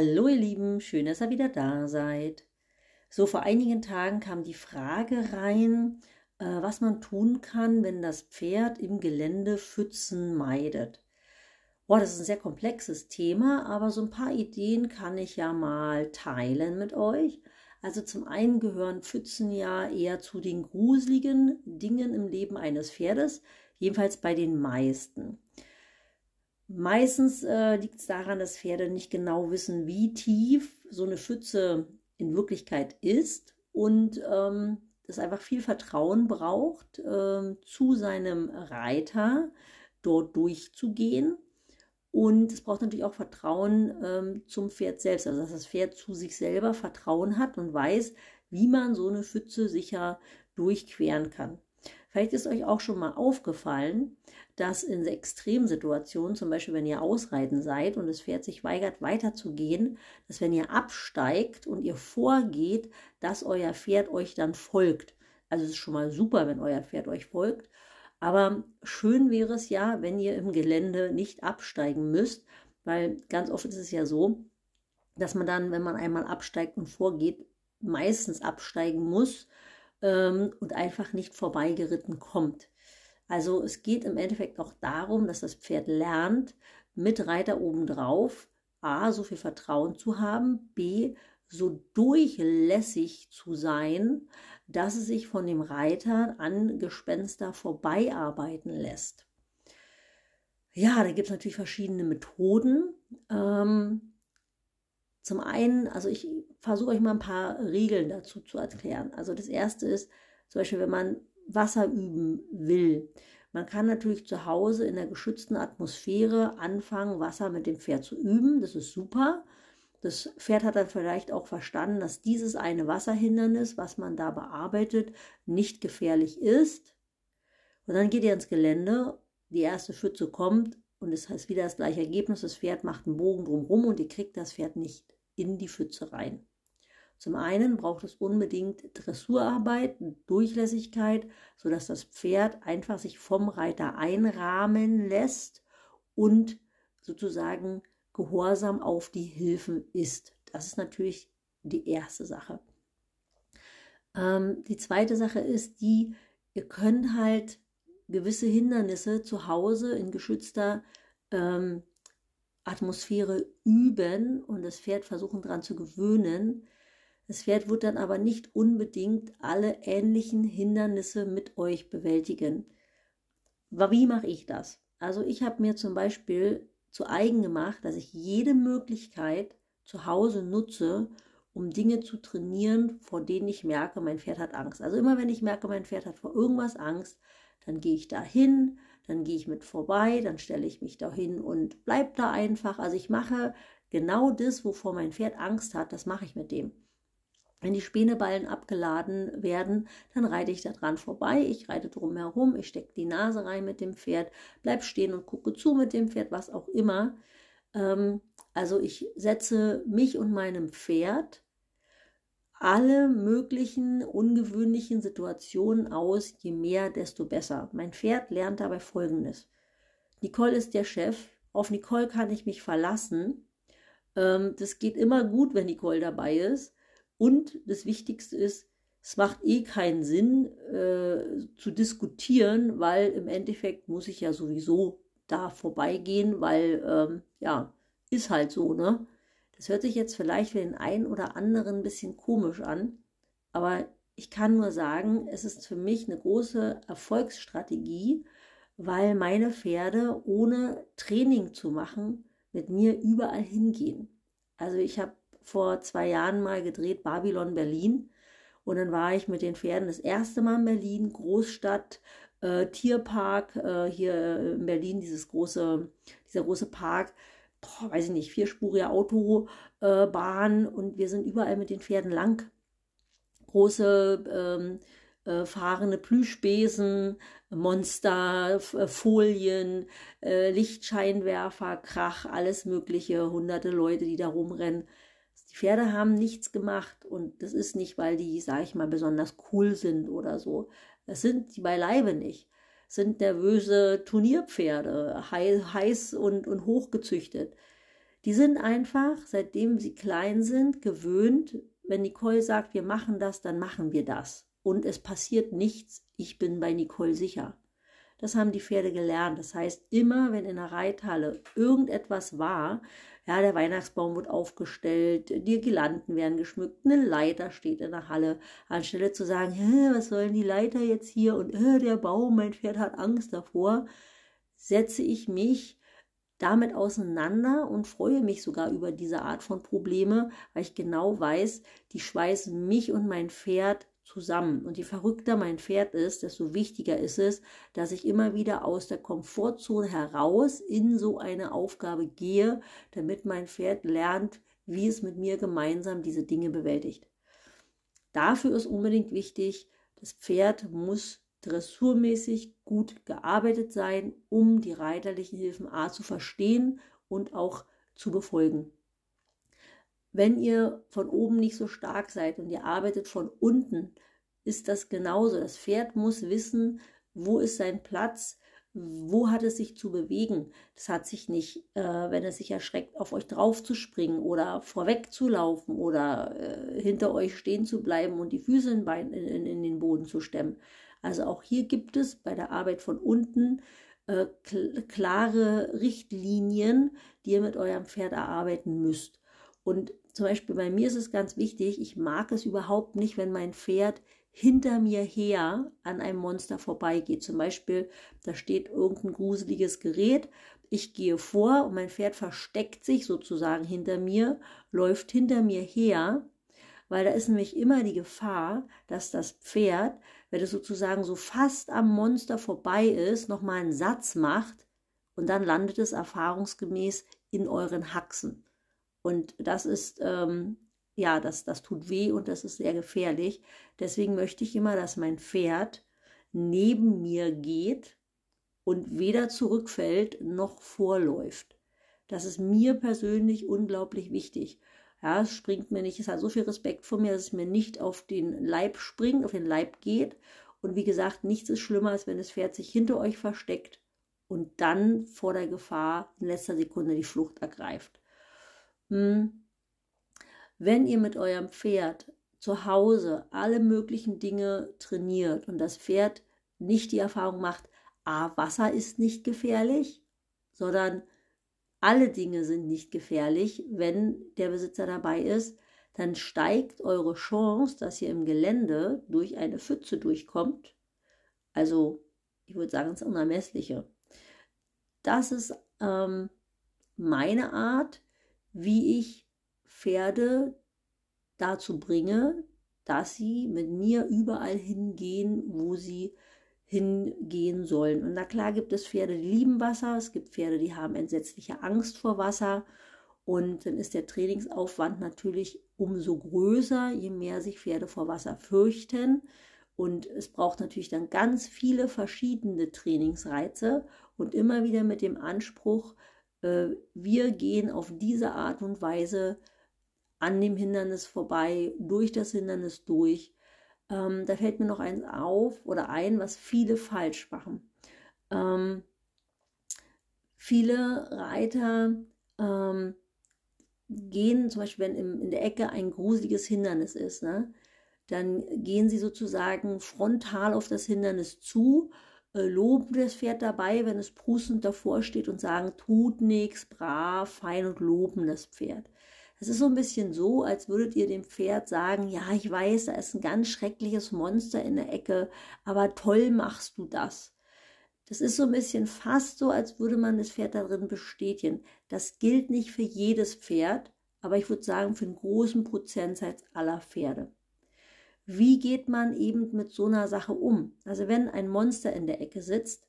Hallo ihr Lieben, schön, dass ihr wieder da seid. So, vor einigen Tagen kam die Frage rein, äh, was man tun kann, wenn das Pferd im Gelände Pfützen meidet. Boah, das ist ein sehr komplexes Thema, aber so ein paar Ideen kann ich ja mal teilen mit euch. Also zum einen gehören Pfützen ja eher zu den gruseligen Dingen im Leben eines Pferdes, jedenfalls bei den meisten. Meistens äh, liegt es daran, dass Pferde nicht genau wissen, wie tief so eine Pfütze in Wirklichkeit ist und ähm, das einfach viel Vertrauen braucht, äh, zu seinem Reiter dort durchzugehen. Und es braucht natürlich auch Vertrauen ähm, zum Pferd selbst, also dass das Pferd zu sich selber Vertrauen hat und weiß, wie man so eine Pfütze sicher durchqueren kann. Vielleicht ist euch auch schon mal aufgefallen, dass in Extremsituationen, zum Beispiel wenn ihr ausreiten seid und das Pferd sich weigert weiterzugehen, dass wenn ihr absteigt und ihr vorgeht, dass euer Pferd euch dann folgt. Also es ist schon mal super, wenn euer Pferd euch folgt. Aber schön wäre es ja, wenn ihr im Gelände nicht absteigen müsst, weil ganz oft ist es ja so, dass man dann, wenn man einmal absteigt und vorgeht, meistens absteigen muss ähm, und einfach nicht vorbeigeritten kommt. Also es geht im Endeffekt auch darum, dass das Pferd lernt, mit Reiter obendrauf A, so viel Vertrauen zu haben, B, so durchlässig zu sein, dass es sich von dem Reiter an Gespenster vorbeiarbeiten lässt. Ja, da gibt es natürlich verschiedene Methoden. Ähm, zum einen, also ich versuche euch mal ein paar Regeln dazu zu erklären. Also das erste ist zum Beispiel, wenn man Wasser üben will. Man kann natürlich zu Hause in der geschützten Atmosphäre anfangen, Wasser mit dem Pferd zu üben. Das ist super. Das Pferd hat dann vielleicht auch verstanden, dass dieses eine Wasserhindernis, was man da bearbeitet, nicht gefährlich ist. Und dann geht ihr ins Gelände, die erste Pfütze kommt und es heißt wieder das gleiche Ergebnis. Das Pferd macht einen Bogen drumherum und ihr kriegt das Pferd nicht in die Pfütze rein. Zum einen braucht es unbedingt Dressurarbeit, Durchlässigkeit, sodass das Pferd einfach sich vom Reiter einrahmen lässt und sozusagen gehorsam auf die Hilfen ist. Das ist natürlich die erste Sache. Ähm, die zweite Sache ist die, ihr könnt halt gewisse Hindernisse zu Hause in geschützter ähm, Atmosphäre üben und das Pferd versuchen daran zu gewöhnen. Das Pferd wird dann aber nicht unbedingt alle ähnlichen Hindernisse mit euch bewältigen. Wie mache ich das? Also ich habe mir zum Beispiel zu eigen gemacht, dass ich jede Möglichkeit zu Hause nutze, um Dinge zu trainieren, vor denen ich merke, mein Pferd hat Angst. Also immer wenn ich merke, mein Pferd hat vor irgendwas Angst, dann gehe ich da hin, dann gehe ich mit vorbei, dann stelle ich mich da hin und bleib da einfach. Also ich mache genau das, wovor mein Pferd Angst hat, das mache ich mit dem. Wenn die Späneballen abgeladen werden, dann reite ich da dran vorbei. Ich reite drum herum, ich stecke die Nase rein mit dem Pferd, bleib stehen und gucke zu mit dem Pferd, was auch immer. Ähm, also ich setze mich und meinem Pferd alle möglichen ungewöhnlichen Situationen aus, je mehr, desto besser. Mein Pferd lernt dabei Folgendes. Nicole ist der Chef, auf Nicole kann ich mich verlassen. Ähm, das geht immer gut, wenn Nicole dabei ist. Und das Wichtigste ist, es macht eh keinen Sinn äh, zu diskutieren, weil im Endeffekt muss ich ja sowieso da vorbeigehen, weil ähm, ja, ist halt so, ne? Das hört sich jetzt vielleicht für den einen oder anderen ein bisschen komisch an, aber ich kann nur sagen, es ist für mich eine große Erfolgsstrategie, weil meine Pferde ohne Training zu machen mit mir überall hingehen. Also ich habe vor zwei Jahren mal gedreht Babylon Berlin und dann war ich mit den Pferden das erste Mal in Berlin, Großstadt, äh, Tierpark, äh, hier in Berlin dieses große, dieser große Park boah, weiß ich nicht, vierspurige Autobahn äh, und wir sind überall mit den Pferden lang. Große ähm, äh, fahrende Plüschbesen, Monster, äh, Folien, Lichtscheinwerfer, Krach, alles Mögliche, hunderte Leute, die da rumrennen. Die Pferde haben nichts gemacht und das ist nicht, weil die, sag ich mal, besonders cool sind oder so. Das sind die beileibe nicht sind nervöse Turnierpferde, heiß und, und hochgezüchtet. Die sind einfach, seitdem sie klein sind, gewöhnt, wenn Nicole sagt, wir machen das, dann machen wir das. Und es passiert nichts, ich bin bei Nicole sicher. Das haben die Pferde gelernt. Das heißt, immer wenn in der Reithalle irgendetwas war, ja, der Weihnachtsbaum wird aufgestellt, die Girlanden werden geschmückt, eine Leiter steht in der Halle, anstelle zu sagen, was sollen die Leiter jetzt hier? Und der Baum, mein Pferd hat Angst davor, setze ich mich damit auseinander und freue mich sogar über diese Art von Probleme, weil ich genau weiß, die schweißen mich und mein Pferd zusammen. Und je verrückter mein Pferd ist, desto wichtiger ist es, dass ich immer wieder aus der Komfortzone heraus in so eine Aufgabe gehe, damit mein Pferd lernt, wie es mit mir gemeinsam diese Dinge bewältigt. Dafür ist unbedingt wichtig, das Pferd muss dressurmäßig gut gearbeitet sein, um die reiterlichen Hilfen A zu verstehen und auch zu befolgen. Wenn ihr von oben nicht so stark seid und ihr arbeitet von unten, ist das genauso. Das Pferd muss wissen, wo ist sein Platz, wo hat es sich zu bewegen. Das hat sich nicht, äh, wenn es sich erschreckt, auf euch drauf zu springen oder vorweg zu laufen oder äh, hinter euch stehen zu bleiben und die Füße in, Bein, in, in, den Boden zu stemmen. Also auch hier gibt es bei der Arbeit von unten äh, klare Richtlinien, die ihr mit eurem Pferd erarbeiten müsst. Und zum Beispiel bei mir ist es ganz wichtig, ich mag es überhaupt nicht, wenn mein Pferd hinter mir her an einem Monster vorbeigeht. Zum Beispiel, da steht irgendein gruseliges Gerät, ich gehe vor und mein Pferd versteckt sich sozusagen hinter mir, läuft hinter mir her, weil da ist nämlich immer die Gefahr, dass das Pferd, wenn es sozusagen so fast am Monster vorbei ist, nochmal einen Satz macht und dann landet es erfahrungsgemäß in euren Haxen. Und das ist, ähm, ja, das, das tut weh und das ist sehr gefährlich. Deswegen möchte ich immer, dass mein Pferd neben mir geht und weder zurückfällt noch vorläuft. Das ist mir persönlich unglaublich wichtig. Ja, es springt mir nicht, es hat so viel Respekt vor mir, dass es mir nicht auf den Leib springt, auf den Leib geht. Und wie gesagt, nichts ist schlimmer, als wenn das Pferd sich hinter euch versteckt und dann vor der Gefahr in letzter Sekunde die Flucht ergreift. Hm. Wenn ihr mit eurem Pferd zu Hause alle möglichen Dinge trainiert und das Pferd nicht die Erfahrung macht, ah, Wasser ist nicht gefährlich, sondern alle Dinge sind nicht gefährlich, wenn der Besitzer dabei ist, dann steigt eure Chance, dass ihr im Gelände durch eine Pfütze durchkommt. Also, ich würde sagen, das Unermessliche. Das ist ähm, meine Art, wie ich Pferde dazu bringe, dass sie mit mir überall hingehen, wo sie hingehen sollen. Und na klar gibt es Pferde, die lieben Wasser, es gibt Pferde, die haben entsetzliche Angst vor Wasser. Und dann ist der Trainingsaufwand natürlich umso größer, je mehr sich Pferde vor Wasser fürchten. Und es braucht natürlich dann ganz viele verschiedene Trainingsreize und immer wieder mit dem Anspruch, wir gehen auf diese Art und Weise an dem Hindernis vorbei, durch das Hindernis durch. Ähm, da fällt mir noch eins auf oder ein, was viele falsch machen. Ähm, viele Reiter ähm, gehen, zum Beispiel, wenn im, in der Ecke ein gruseliges Hindernis ist, ne, dann gehen sie sozusagen frontal auf das Hindernis zu äh, loben das Pferd dabei, wenn es prustend davor steht und sagen, tut nichts, brav, fein und loben das Pferd. Es ist so ein bisschen so, als würdet ihr dem Pferd sagen, ja, ich weiß, da ist ein ganz schreckliches Monster in der Ecke, aber toll machst du das. Das ist so ein bisschen fast so, als würde man das Pferd darin bestätigen. Das gilt nicht für jedes Pferd, aber ich würde sagen für einen großen Prozentsatz aller Pferde wie geht man eben mit so einer Sache um? Also wenn ein Monster in der Ecke sitzt,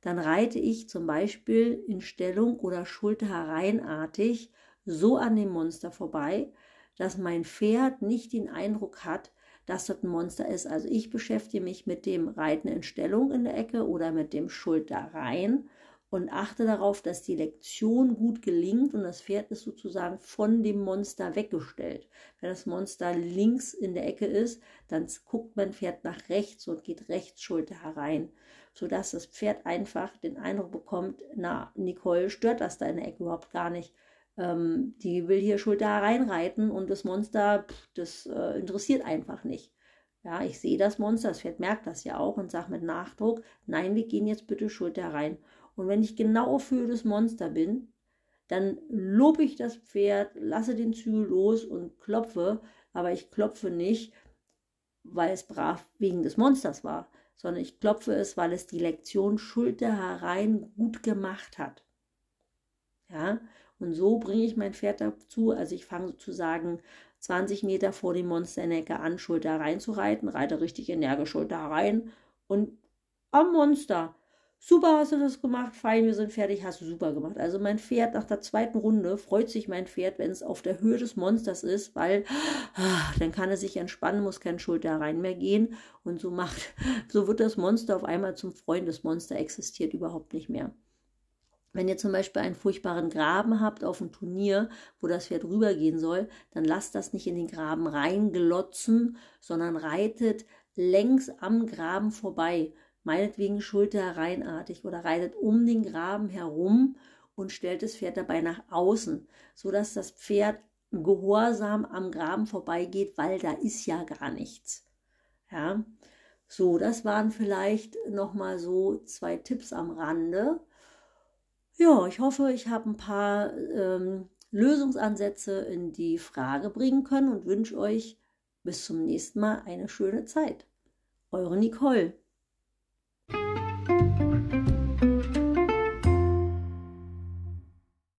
dann reite ich zum Beispiel in Stellung oder Schulter hereinartig so an dem Monster vorbei, dass mein Pferd nicht den Eindruck hat, dass dort ein Monster ist. Also ich beschäftige mich mit dem Reiten in Stellung in der Ecke oder mit dem Schulter rein und achte darauf, dass die Lektion gut gelingt und das Pferd ist sozusagen von dem Monster weggestellt. Wenn das Monster links in der Ecke ist, dann guckt mein Pferd nach rechts und geht rechts Schulter herein, sodass das Pferd einfach den Eindruck bekommt, na, Nicole stört das da in der Ecke überhaupt gar nicht. ähm, die will hier Schulter reinreiten und das Monster, pff, das äh, interessiert einfach nicht. Ja, ich sehe das Monster, das Pferd merkt das ja auch und sagt mit Nachdruck, nein, wir gehen jetzt bitte Schulter rein. Und wenn ich genau für das Monster bin, dann lobe ich das Pferd, lasse den Zügel los und klopfe, aber ich klopfe nicht, weil es brav wegen des Monsters war, sondern ich klopfe es, weil es die Lektion Schulter herein gut gemacht hat. Ja, und so bringe ich mein Pferd dazu, also ich fange sozusagen 20 Meter vor dem Monster in der Ecke an, Schulter reinzureiten, reite richtig energisch Schulter rein und am Monster super hast du das gemacht, fein, wir sind fertig, hast du super gemacht. Also mein Pferd nach der zweiten Runde freut sich mein Pferd, wenn es auf der Höhe des Monsters ist, weil ah, dann kann er sich entspannen, muss kein Schulter rein mehr gehen und so macht, so wird das Monster auf einmal zum Freund. Das Monster existiert überhaupt nicht mehr. Wenn ihr zum Beispiel einen furchtbaren Graben habt auf einem Turnier, wo das Pferd rübergehen soll, dann lasst das nicht in den Graben reinglotzen, sondern reitet längs am Graben vorbei meinetwegen schulterreinartig oder reitet um den Graben herum und stellt das Pferd dabei nach außen, so dass das Pferd gehorsam am Graben vorbeigeht, weil da ist ja gar nichts. Ja, so, das waren vielleicht nochmal so zwei Tipps am Rande. Ja, ich hoffe, ich habe ein paar ähm, Lösungsansätze in die Frage bringen können und wünsche euch bis zum nächsten Mal eine schöne Zeit. Eure Nicole.